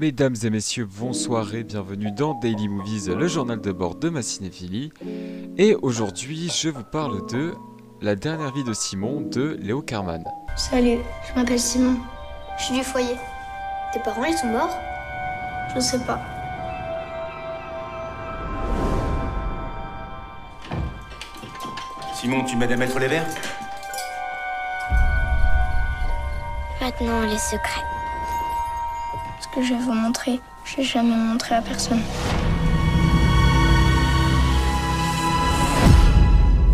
Mesdames et messieurs, bonsoir et bienvenue dans Daily Movies, le journal de bord de ma cinéphilie. Et aujourd'hui, je vous parle de La dernière vie de Simon de Léo Carman. Salut, je m'appelle Simon. Je suis du foyer. Tes parents, ils sont morts? Je sais pas. Simon, tu m'aides à mettre les verres? Maintenant, les secrets. Ce que je vais vous montrer, je n'ai jamais montré à personne.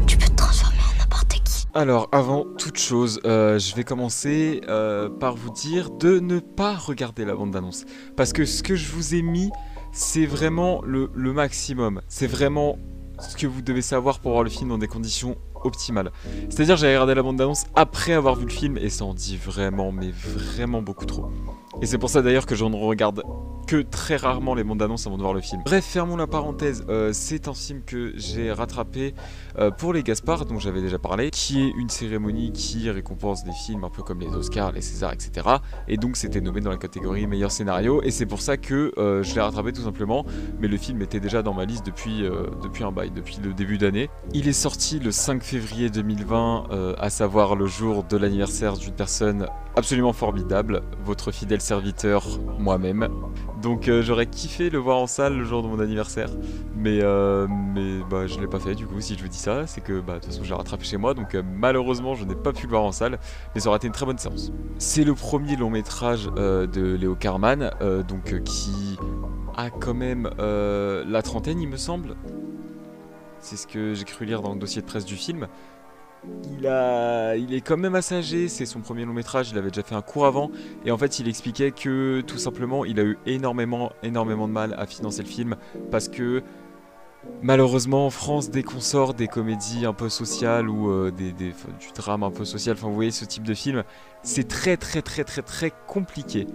Tu peux te transformer en n'importe qui. Alors, avant toute chose, euh, je vais commencer euh, par vous dire de ne pas regarder la bande-annonce. Parce que ce que je vous ai mis, c'est vraiment le, le maximum. C'est vraiment ce que vous devez savoir pour voir le film dans des conditions optimales. C'est-à-dire, j'ai regardé la bande-annonce après avoir vu le film et ça en dit vraiment, mais vraiment beaucoup trop. Et c'est pour ça d'ailleurs que je ne regarde très rarement les bandes annonces avant de voir le film. Bref, fermons la parenthèse. Euh, c'est un film que j'ai rattrapé euh, pour les Gaspard, dont j'avais déjà parlé, qui est une cérémonie qui récompense des films un peu comme les Oscars, les Césars, etc. Et donc c'était nommé dans la catégorie meilleur scénario. Et c'est pour ça que euh, je l'ai rattrapé tout simplement. Mais le film était déjà dans ma liste depuis, depuis un bail, depuis le début d'année. Il est sorti le 5 février 2020, à savoir le jour de l'anniversaire d'une personne absolument formidable, votre fidèle serviteur, moi-même. Donc euh, j'aurais kiffé le voir en salle le jour de mon anniversaire, mais, euh, bah, je ne l'ai pas fait du coup, si je vous dis ça, c'est que bah, de toute façon j'ai rattrapé chez moi, donc euh, malheureusement je n'ai pas pu le voir en salle, mais ça aurait été une très bonne séance. C'est le premier long métrage de Léo Carman, donc qui a quand même la trentaine il me semble. C'est ce que j'ai cru lire dans le dossier de presse du film il, est quand même assez âgé, c'est son premier long métrage, il avait déjà fait un cours avant, et en fait il expliquait que tout simplement il a eu énormément, énormément de mal à financer le film, parce que malheureusement en France, dès qu'on sort des comédies un peu sociales ou euh, du drame un peu social, enfin vous voyez ce type de film, c'est très très très très très compliqué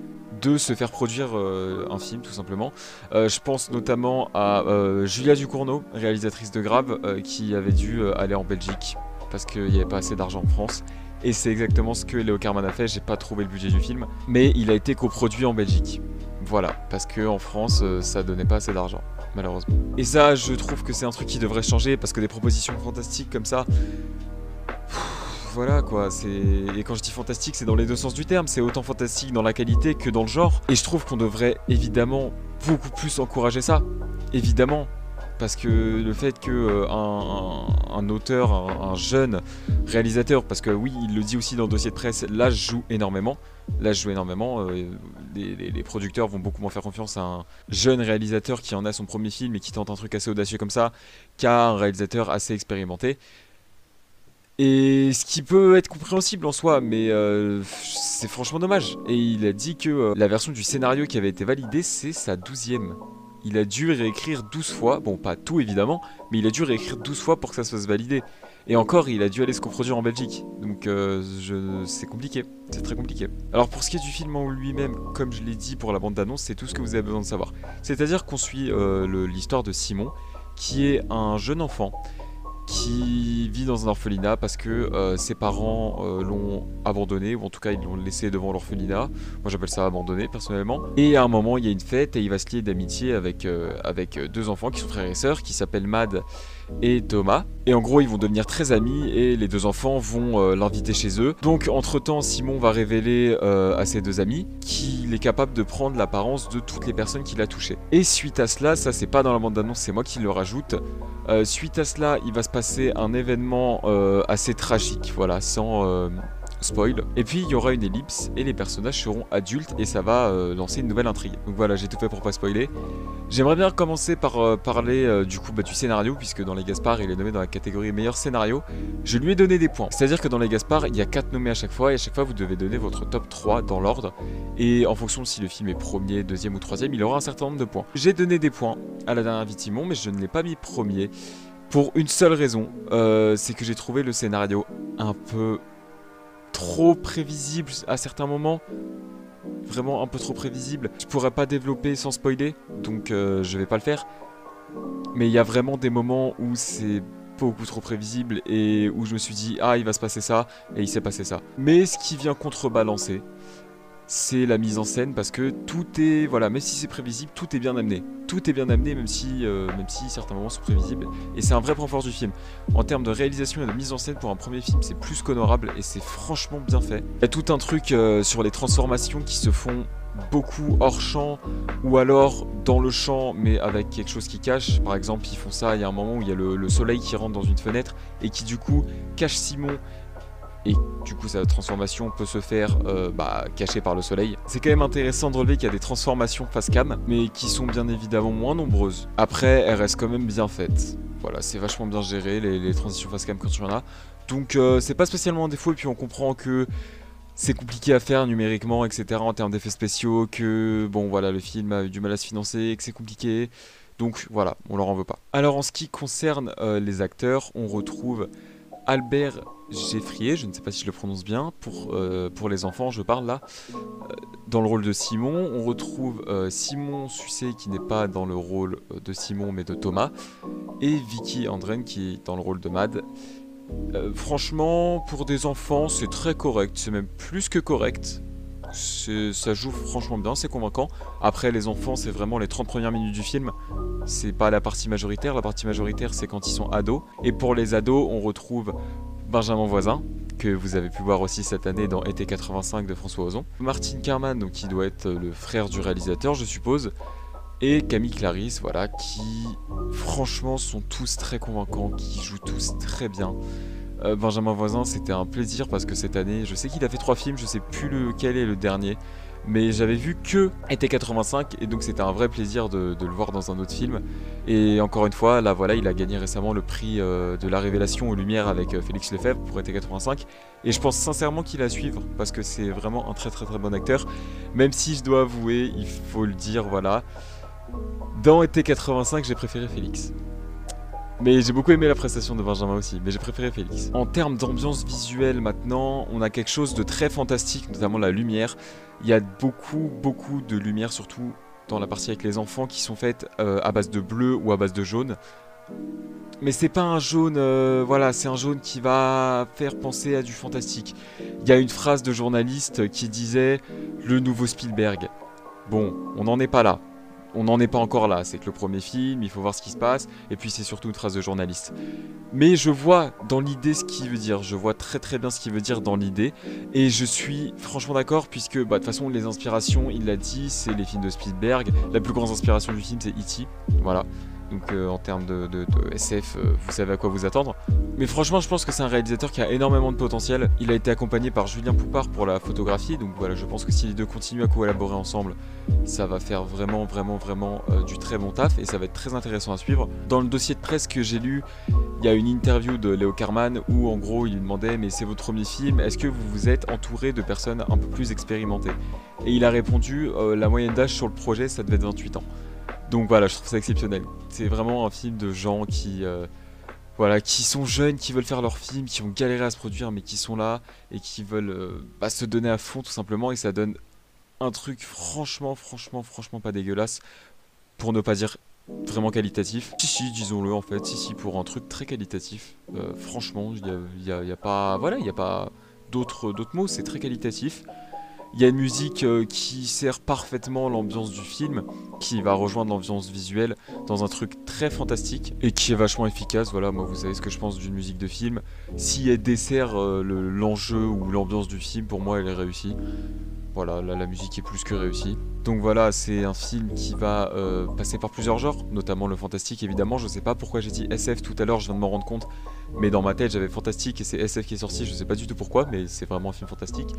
de se faire produire euh, un film tout simplement. Euh, je pense notamment à Julia Ducournau, réalisatrice de Grave, qui avait dû aller en Belgique parce qu'il n'y avait pas assez d'argent en France. Et c'est exactement ce que Léo Carman a fait, j'ai pas trouvé le budget du film, mais il a été coproduit en Belgique. Voilà, parce qu'en France, euh, ça donnait pas assez d'argent, malheureusement. Et ça, je trouve que c'est un truc qui devrait changer, parce que des propositions fantastiques comme ça, voilà quoi, et quand je dis fantastique, c'est dans les deux sens du terme, c'est autant fantastique dans la qualité que dans le genre et je trouve qu'on devrait évidemment beaucoup plus encourager ça. Évidemment, parce que le fait que euh, un, auteur, un, jeune réalisateur, parce que oui, il le dit aussi dans le dossier de presse, là je joue énormément. Là je joue énormément. Euh, les, producteurs vont beaucoup moins faire confiance à un jeune réalisateur qui en a son premier film et qui tente un truc assez audacieux comme ça, qu'à un réalisateur assez expérimenté. Et ce qui peut être compréhensible en soi, mais euh, c'est franchement dommage. Et il a dit que la version du scénario qui avait été validée, c'est sa douzième il a dû réécrire 12 fois, bon pas tout évidemment, mais il a dû réécrire 12 fois pour que ça se fasse valider. Et encore, il a dû aller se coproduire en Belgique. Donc euh, c'est compliqué, c'est très compliqué. Alors pour ce qui est du film en lui-même, comme je l'ai dit pour la bande d'annonce, c'est tout ce que vous avez besoin de savoir. C'est-à-dire qu'on suit euh, l'histoire de Simon, qui est un jeune enfant qui vit dans un orphelinat parce que euh, ses parents euh, l'ont abandonné, ou en tout cas ils l'ont laissé devant l'orphelinat. Moi j'appelle ça abandonné personnellement. Et à un moment il y a une fête et il va se lier d'amitié avec, euh, avec deux enfants qui sont frères et sœurs, qui s'appellent Mad et Thomas. Et en gros, ils vont devenir très amis et les deux enfants vont l'inviter chez eux. Donc, entre-temps, Simon va révéler à ses deux amis qu'il est capable de prendre l'apparence de toutes les personnes qu'il a touchées. Et suite à cela, ça c'est pas dans la bande d'annonce, c'est moi qui le rajoute. Suite à cela, il va se un événement assez tragique, voilà, sans spoil. Et puis il y aura une ellipse et les personnages seront adultes et ça va euh, lancer une nouvelle intrigue. Donc voilà, j'ai tout fait pour pas spoiler. J'aimerais bien commencer par euh, parler euh, du coup bah, du scénario, puisque dans les Gaspard il est nommé dans la catégorie meilleur scénario. Je lui ai donné des points. C'est-à-dire que dans les Gaspard, il y a 4 nommés à chaque fois et à chaque fois vous devez donner votre top 3 dans l'ordre. Et en fonction si le film est premier, deuxième ou troisième, il aura un certain nombre de points. J'ai donné des points à la dernière Vitimon, mais je ne l'ai pas mis premier. Pour une seule raison, c'est que j'ai trouvé le scénario un peu trop prévisible à certains moments. Vraiment un peu trop prévisible. Je pourrais pas développer sans spoiler, donc euh, je vais pas le faire. Mais il y a vraiment des moments où c'est beaucoup trop prévisible et où je me suis dit ah il va se passer ça et il s'est passé ça. Mais ce qui vient contrebalancer, c'est la mise en scène parce que tout est voilà même si c'est prévisible tout est bien amené. Tout est bien amené même si euh, même si certains moments sont prévisibles. Et c'est un vrai point fort du film. En termes de réalisation et de mise en scène pour un premier film c'est plus qu'honorable et c'est franchement bien fait. Il y a tout un truc euh, sur les transformations qui se font beaucoup hors champ ou alors dans le champ mais avec quelque chose qui cache. Par exemple ils font ça il y a un moment où il y a le, le soleil qui rentre dans une fenêtre et qui du coup cache Simon et du coup sa transformation peut se faire euh, bah, cachée par le soleil. C'est quand même intéressant de relever qu'il y a des transformations face cam, mais qui sont bien évidemment moins nombreuses. Après, elles restent quand même bien faites. Voilà, c'est vachement bien géré les, transitions face cam quand tu en as. Donc euh, c'est pas spécialement un défaut, et puis on comprend que c'est compliqué à faire numériquement, etc. en termes d'effets spéciaux, que bon voilà, le film a eu du mal à se financer, que c'est compliqué. Donc voilà, on leur en veut pas. Alors en ce qui concerne euh, les acteurs, on retrouve Albert Geffrier, je ne sais pas si je le prononce bien, pour, euh, les enfants, je parle là. Euh, dans le rôle de Simon, on retrouve euh, Simon Sucé qui n'est pas dans le rôle de Simon mais de Thomas, et Vicky Andren qui est dans le rôle de Mad. franchement, pour des enfants, c'est très correct, c'est même plus que correct. Ça joue franchement bien, c'est convaincant. Après, les enfants, c'est vraiment les 30 premières minutes du film. C'est pas la partie majoritaire, la partie majoritaire, c'est quand ils sont ados. Et pour les ados, on retrouve Benjamin Voisin, que vous avez pu voir aussi cette année dans Été 85 de François Ozon. Martin Kerman, qui doit être le frère du réalisateur, je suppose. Et Camille Clarisse, voilà, qui franchement sont tous très convaincants, qui jouent tous très bien. Euh, Benjamin Voisin, c'était un plaisir parce que cette année, je sais qu'il a fait trois films, je sais plus lequel est le dernier, mais j'avais vu que Été 85 et donc c'était un vrai plaisir de, le voir dans un autre film. Et encore une fois, là voilà, il a gagné récemment le prix euh, de la révélation aux Lumières avec euh, Félix Lefebvre pour Été 85. Et je pense sincèrement qu'il a suivre parce que c'est vraiment un très très très bon acteur. Même si je dois avouer, il faut le dire, voilà. Dans Été 85, j'ai préféré Félix. Mais j'ai beaucoup aimé la prestation de Benjamin aussi, mais j'ai préféré Félix. En termes d'ambiance visuelle maintenant, on a quelque chose de très fantastique, notamment la lumière. Il y a beaucoup, beaucoup de lumière, surtout dans la partie avec les enfants, qui sont faites euh, à base de bleu ou à base de jaune. Mais c'est pas un jaune, euh, voilà, c'est un jaune qui va faire penser à du fantastique. Il y a une phrase de journaliste qui disait le nouveau Spielberg. Bon, on n'en est pas là on n'en est pas encore là. C'est que le premier film, il faut voir ce qui se passe, et puis c'est surtout une trace de journaliste. Mais je vois dans l'idée ce qu'il veut dire. Je vois très très bien ce qu'il veut dire dans l'idée, et je suis franchement d'accord puisque bah, de toute façon les inspirations, il l'a dit, c'est les films de Spielberg. La plus grande inspiration du film, c'est E.T. Voilà. Donc euh, en termes de, SF, euh, vous savez à quoi vous attendre. Mais franchement, je pense que c'est un réalisateur qui a énormément de potentiel. Il a été accompagné par Julien Poupard pour la photographie. Donc voilà, je pense que si les deux continuent à collaborer ensemble, ça va faire vraiment, vraiment, vraiment euh, du très bon taf et ça va être très intéressant à suivre. Dans le dossier de presse que j'ai lu, il y a une interview de Léo Carman où en gros il lui demandait mais c'est votre premier film, est-ce que vous vous êtes entouré de personnes un peu plus expérimentées? Et il a répondu la moyenne d'âge sur le projet ça devait être 28 ans. Donc voilà, je trouve ça exceptionnel. C'est vraiment un film de gens qui, euh, voilà, qui sont jeunes, qui veulent faire leur film, qui ont galéré à se produire, mais qui sont là et qui veulent euh, bah, se donner à fond tout simplement. Et ça donne un truc franchement, franchement, franchement pas dégueulasse, pour ne pas dire vraiment qualitatif. Si, si, disons-le en fait, si, si, pour un truc très qualitatif. Euh, franchement, il n'y a, a, pas, voilà, il n'y a pas d'autres mots, c'est très qualitatif. Il y a une musique euh, qui sert parfaitement l'ambiance du film, qui va rejoindre l'ambiance visuelle dans un truc très fantastique et qui est vachement efficace. Voilà, moi vous savez ce que je pense d'une musique de film. Si elle dessert euh, l'enjeu ou l'ambiance du film, pour moi elle est réussie. Voilà, là, la musique est plus que réussie. Donc voilà, c'est un film qui va euh, passer par plusieurs genres, notamment le fantastique évidemment. Je sais pas pourquoi j'ai dit SF tout à l'heure, je viens de m'en rendre compte. Mais dans ma tête j'avais fantastique et c'est SF qui est sorti, je sais pas du tout pourquoi, mais c'est vraiment un film fantastique.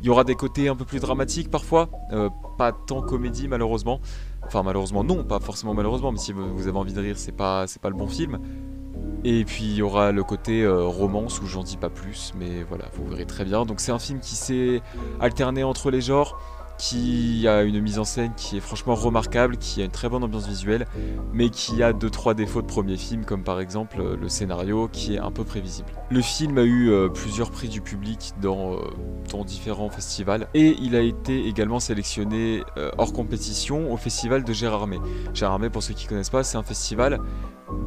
Il y aura des côtés un peu plus dramatiques parfois, euh, pas tant comédie malheureusement. Enfin malheureusement non, pas forcément malheureusement, mais si vous avez envie de rire, c'est pas pas le bon film. Et puis il y aura le côté euh, romance où j'en dis pas plus, mais voilà, vous verrez très bien. Donc c'est un film qui s'est alterné entre les genres, qui a une mise en scène qui est franchement remarquable, qui a une très bonne ambiance visuelle, mais qui a 2-3 défauts de premier film, comme par exemple euh, le scénario qui est un peu prévisible. Le film a eu euh, plusieurs prix du public dans, euh, dans, différents festivals, et il a été également sélectionné hors compétition au festival de Gérardmer. Gérardmer, pour ceux qui ne connaissent pas, c'est un festival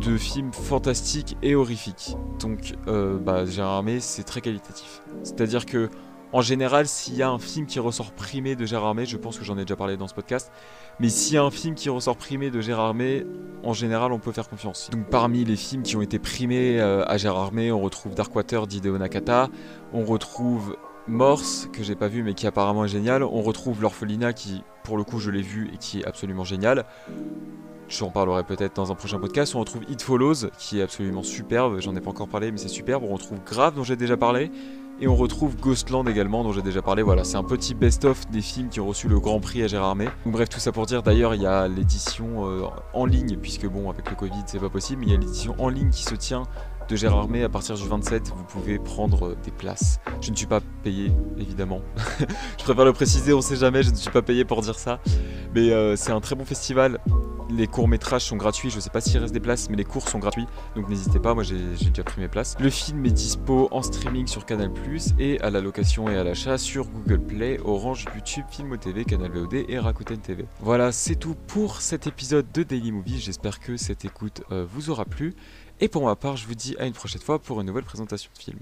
de films fantastiques et horrifiques. Donc bah, Gérardmer, c'est très qualitatif. C'est-à-dire que en général, s'il y a un film qui ressort primé de Gérard May, je pense que j'en ai déjà parlé dans ce podcast, mais s'il y a un film qui ressort primé de Gérard May, en général, on peut faire confiance. Donc parmi les films qui ont été primés euh, à Gérard May, on retrouve Darkwater d'Hideo Nakata, on retrouve Morse, que j'ai pas vu mais qui apparemment est génial, on retrouve L'Orphelinat qui, pour le coup, je l'ai vu et qui est absolument génial. J'en parlerai peut-être dans un prochain podcast. On retrouve It Follows, qui est absolument superbe. J'en ai pas encore parlé, mais c'est superbe. On retrouve Grave, dont j'ai déjà parlé. Et on retrouve Ghostland également, dont j'ai déjà parlé. Voilà, c'est un petit best-of des films qui ont reçu le Grand Prix à Gérard May. Bref, tout ça pour dire, d'ailleurs, il y a l'édition euh, en ligne, puisque bon, avec le Covid, c'est pas possible, mais il y a l'édition en ligne qui se tient de Gérard May à partir du 27, vous pouvez prendre euh, des places. Je ne suis pas payé, évidemment. je préfère le préciser, on sait jamais, je ne suis pas payé pour dire ça. Mais euh, c'est un très bon festival. Les courts-métrages sont gratuits, je sais pas s'il reste des places, mais les cours sont gratuits, donc n'hésitez pas, moi j'ai déjà pris mes places. Le film est dispo en streaming sur Canal+, et à la location et à l'achat sur Google Play, Orange, YouTube, Filmo TV, Canal VOD et Rakuten TV. Voilà, c'est tout pour cet épisode de Daily Movie, j'espère que cette écoute euh, vous aura plu. Et pour ma part, je vous dis à une prochaine fois pour une nouvelle présentation de film.